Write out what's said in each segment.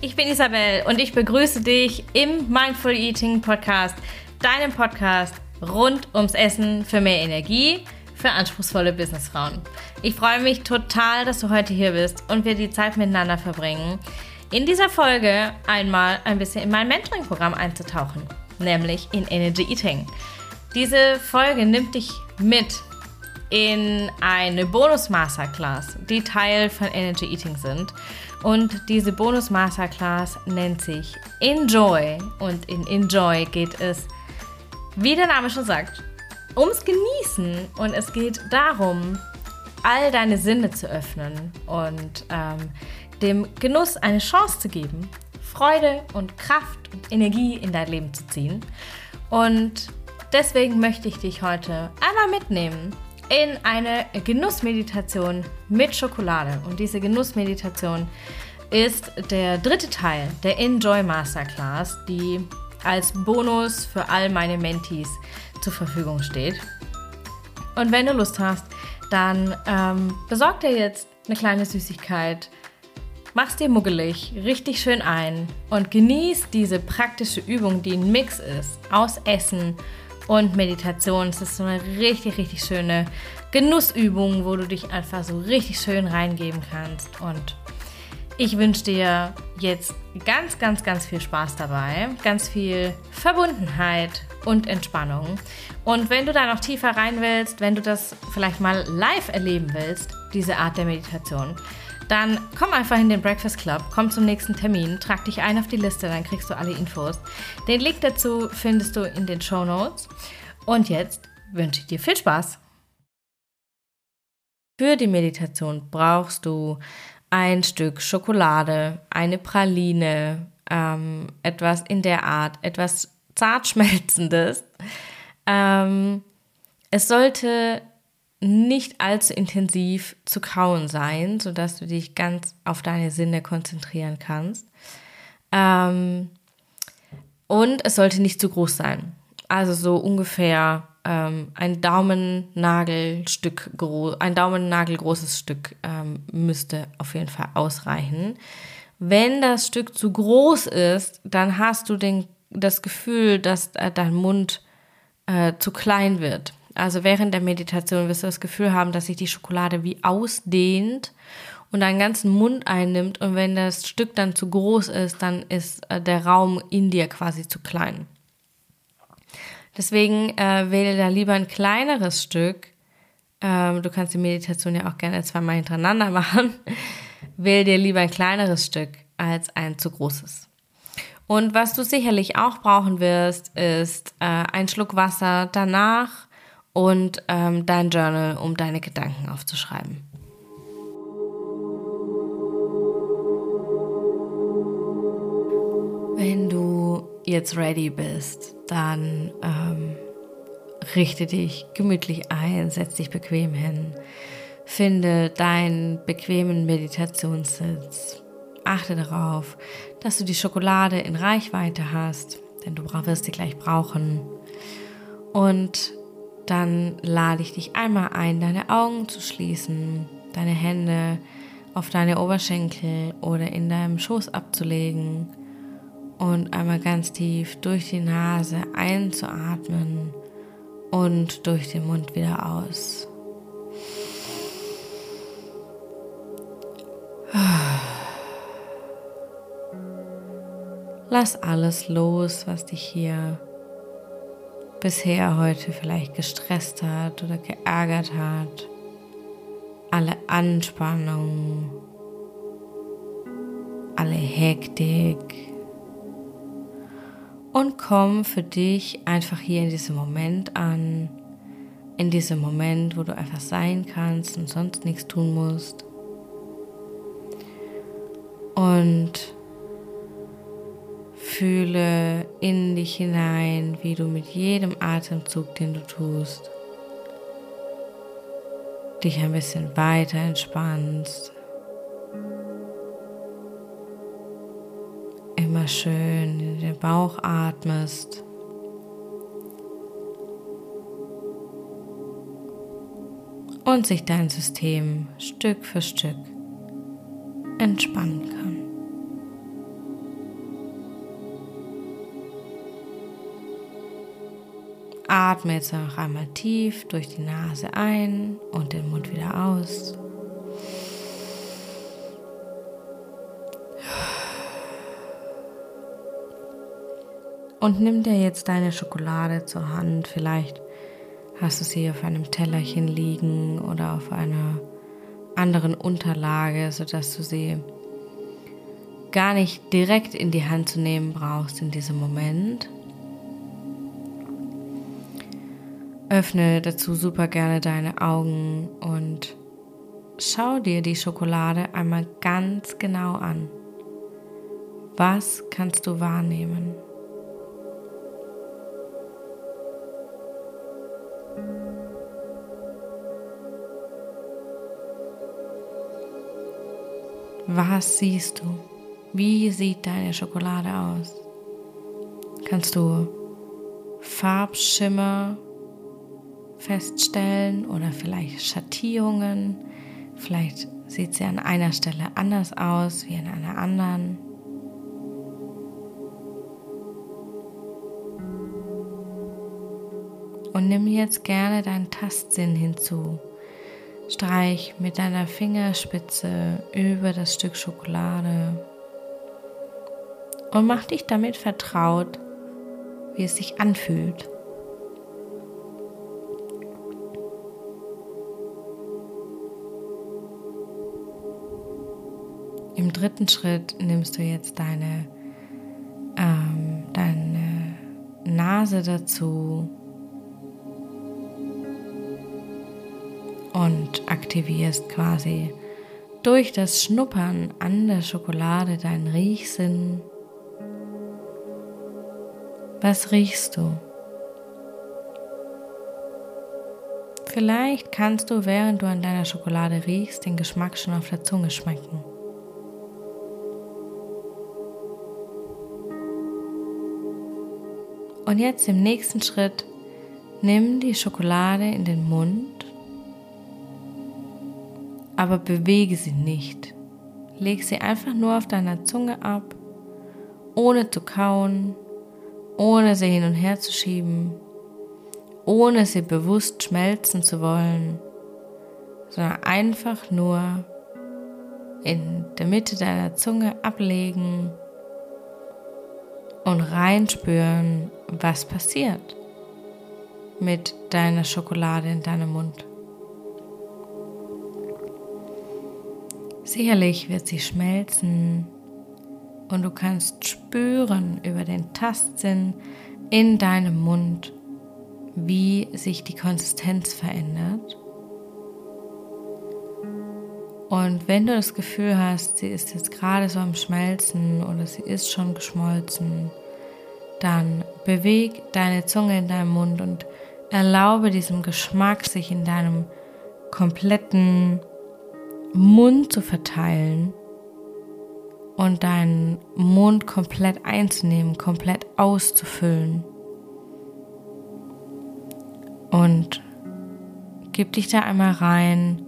ich bin Isabel und ich begrüße dich im Mindful Eating Podcast, deinem Podcast rund ums Essen für mehr Energie für anspruchsvolle Businessfrauen. Ich freue mich total, dass du heute hier bist und wir die Zeit miteinander verbringen. In dieser Folge einmal ein bisschen in mein Mentoring-Programm einzutauchen, nämlich in Energy Eating. Diese Folge nimmt dich mit in eine Bonus-Masterclass, die Teil von Energy Eating sind. Und diese Bonus-Masterclass nennt sich Enjoy. Und in Enjoy geht es, wie der Name schon sagt, ums Genießen. Und es geht darum, all deine Sinne zu öffnen und ähm, dem Genuss eine Chance zu geben, Freude und Kraft und Energie in dein Leben zu ziehen. Und deswegen möchte ich dich heute einmal mitnehmen in eine Genussmeditation mit Schokolade. Und diese Genussmeditation ist der dritte Teil der Enjoy Masterclass, die als Bonus für all meine Mentees zur Verfügung steht. Und wenn du Lust hast, dann ähm, besorg dir jetzt eine kleine Süßigkeit, mach's dir muggelig, richtig schön ein und genieß diese praktische Übung, die ein Mix ist aus Essen und Meditation. Es ist so eine richtig, richtig schöne Genussübung, wo du dich einfach so richtig schön reingeben kannst. Und ich wünsche dir jetzt ganz, ganz, ganz viel Spaß dabei, ganz viel Verbundenheit und Entspannung. Und wenn du da noch tiefer rein willst, wenn du das vielleicht mal live erleben willst, diese Art der Meditation, dann komm einfach in den Breakfast Club, komm zum nächsten Termin, trag dich ein auf die Liste, dann kriegst du alle Infos. Den Link dazu findest du in den Show Notes. Und jetzt wünsche ich dir viel Spaß. Für die Meditation brauchst du ein Stück Schokolade, eine Praline, ähm, etwas in der Art, etwas zart schmelzendes. Ähm, es sollte nicht allzu intensiv zu kauen sein, sodass du dich ganz auf deine Sinne konzentrieren kannst. Ähm, und es sollte nicht zu groß sein. Also so ungefähr ähm, ein Daumennagelstück groß, ein Daumennagel großes Stück ähm, müsste auf jeden Fall ausreichen. Wenn das Stück zu groß ist, dann hast du den, das Gefühl, dass äh, dein Mund äh, zu klein wird. Also während der Meditation wirst du das Gefühl haben, dass sich die Schokolade wie ausdehnt und deinen ganzen Mund einnimmt. Und wenn das Stück dann zu groß ist, dann ist äh, der Raum in dir quasi zu klein. Deswegen äh, wähle da lieber ein kleineres Stück. Ähm, du kannst die Meditation ja auch gerne zweimal hintereinander machen. wähle dir lieber ein kleineres Stück als ein zu großes. Und was du sicherlich auch brauchen wirst, ist äh, ein Schluck Wasser danach und ähm, dein Journal, um deine Gedanken aufzuschreiben. Wenn du jetzt ready bist, dann ähm, richte dich gemütlich ein, setz dich bequem hin, finde deinen bequemen Meditationssitz. Achte darauf, dass du die Schokolade in Reichweite hast, denn du wirst sie gleich brauchen. Und dann lade ich dich einmal ein, deine Augen zu schließen, deine Hände auf deine Oberschenkel oder in deinem Schoß abzulegen und einmal ganz tief durch die Nase einzuatmen und durch den Mund wieder aus. Lass alles los, was dich hier bisher heute vielleicht gestresst hat oder geärgert hat. Alle Anspannung, alle Hektik. Und komm für dich einfach hier in diesem Moment an. In diesem Moment, wo du einfach sein kannst und sonst nichts tun musst. Und Fühle in dich hinein, wie du mit jedem Atemzug, den du tust, dich ein bisschen weiter entspannst. Immer schön in den Bauch atmest. Und sich dein System Stück für Stück entspannen kann. Atme jetzt noch einmal tief durch die Nase ein und den Mund wieder aus. Und nimm dir jetzt deine Schokolade zur Hand. Vielleicht hast du sie auf einem Tellerchen liegen oder auf einer anderen Unterlage, sodass du sie gar nicht direkt in die Hand zu nehmen brauchst in diesem Moment. Öffne dazu super gerne deine Augen und schau dir die Schokolade einmal ganz genau an. Was kannst du wahrnehmen? Was siehst du? Wie sieht deine Schokolade aus? Kannst du Farbschimmer feststellen oder vielleicht Schattierungen. Vielleicht sieht sie an einer Stelle anders aus wie an einer anderen. Und nimm jetzt gerne deinen Tastsinn hinzu. Streich mit deiner Fingerspitze über das Stück Schokolade und mach dich damit vertraut, wie es sich anfühlt. Dritten Schritt nimmst du jetzt deine, ähm, deine Nase dazu und aktivierst quasi durch das Schnuppern an der Schokolade deinen Riechsinn. Was riechst du? Vielleicht kannst du, während du an deiner Schokolade riechst, den Geschmack schon auf der Zunge schmecken. Und jetzt im nächsten Schritt nimm die Schokolade in den Mund, aber bewege sie nicht. Leg sie einfach nur auf deiner Zunge ab, ohne zu kauen, ohne sie hin und her zu schieben, ohne sie bewusst schmelzen zu wollen, sondern einfach nur in der Mitte deiner Zunge ablegen und reinspüren, was passiert mit deiner Schokolade in deinem Mund. Sicherlich wird sie schmelzen und du kannst spüren über den Tastsinn in deinem Mund, wie sich die Konsistenz verändert. Und wenn du das Gefühl hast, sie ist jetzt gerade so am Schmelzen oder sie ist schon geschmolzen, dann beweg deine Zunge in deinem Mund und erlaube diesem Geschmack sich in deinem kompletten Mund zu verteilen und deinen Mund komplett einzunehmen, komplett auszufüllen. Und gib dich da einmal rein,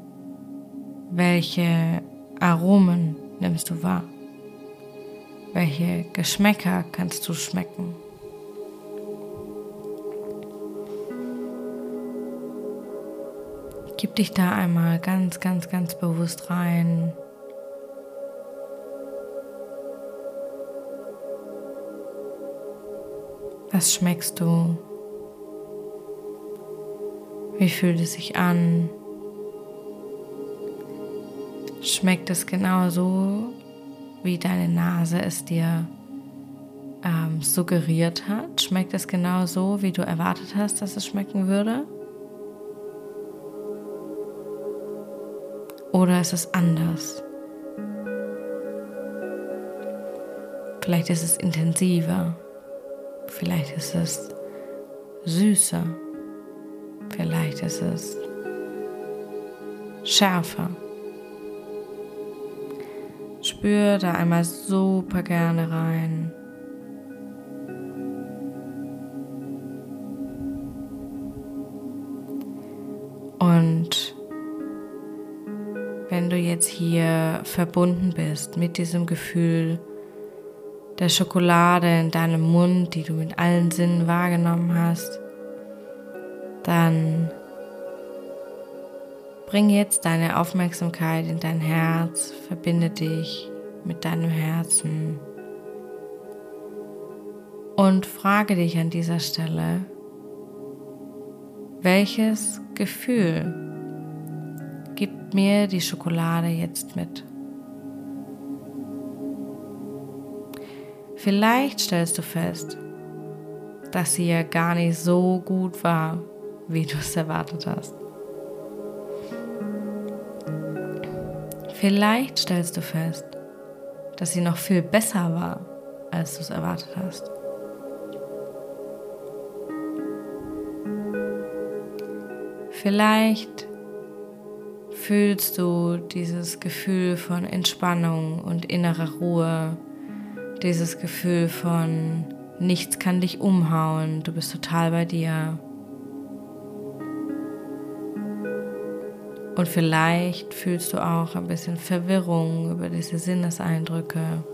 welche Aromen nimmst du wahr? Welche Geschmäcker kannst du schmecken? Gib dich da einmal ganz, ganz, ganz bewusst rein. Was schmeckst du? Wie fühlt es sich an? Schmeckt es genau so, wie deine Nase es dir ähm, suggeriert hat? Schmeckt es genau so, wie du erwartet hast, dass es schmecken würde? Oder ist es anders? Vielleicht ist es intensiver. Vielleicht ist es süßer. Vielleicht ist es schärfer. Spür da einmal super gerne rein. Und wenn du jetzt hier verbunden bist mit diesem Gefühl der Schokolade in deinem Mund, die du mit allen Sinnen wahrgenommen hast, dann bring jetzt deine Aufmerksamkeit in dein Herz, verbinde dich mit deinem Herzen und frage dich an dieser Stelle, welches Gefühl gibt mir die Schokolade jetzt mit? Vielleicht stellst du fest, dass sie ja gar nicht so gut war, wie du es erwartet hast. Vielleicht stellst du fest, dass sie noch viel besser war, als du es erwartet hast. Vielleicht fühlst du dieses Gefühl von Entspannung und innerer Ruhe, dieses Gefühl von nichts kann dich umhauen, du bist total bei dir. Und vielleicht fühlst du auch ein bisschen Verwirrung über diese Sinneseindrücke.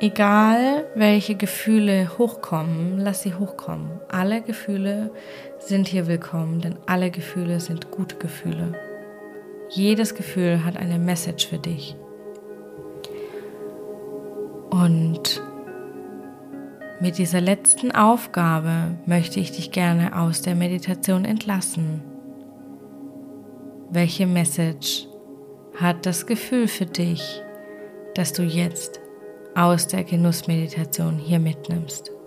Egal welche Gefühle hochkommen, lass sie hochkommen. Alle Gefühle sind hier willkommen, denn alle Gefühle sind gute Gefühle. Jedes Gefühl hat eine Message für dich. Und mit dieser letzten Aufgabe möchte ich dich gerne aus der Meditation entlassen. Welche Message hat das Gefühl für dich, dass du jetzt aus der Genussmeditation hier mitnimmst?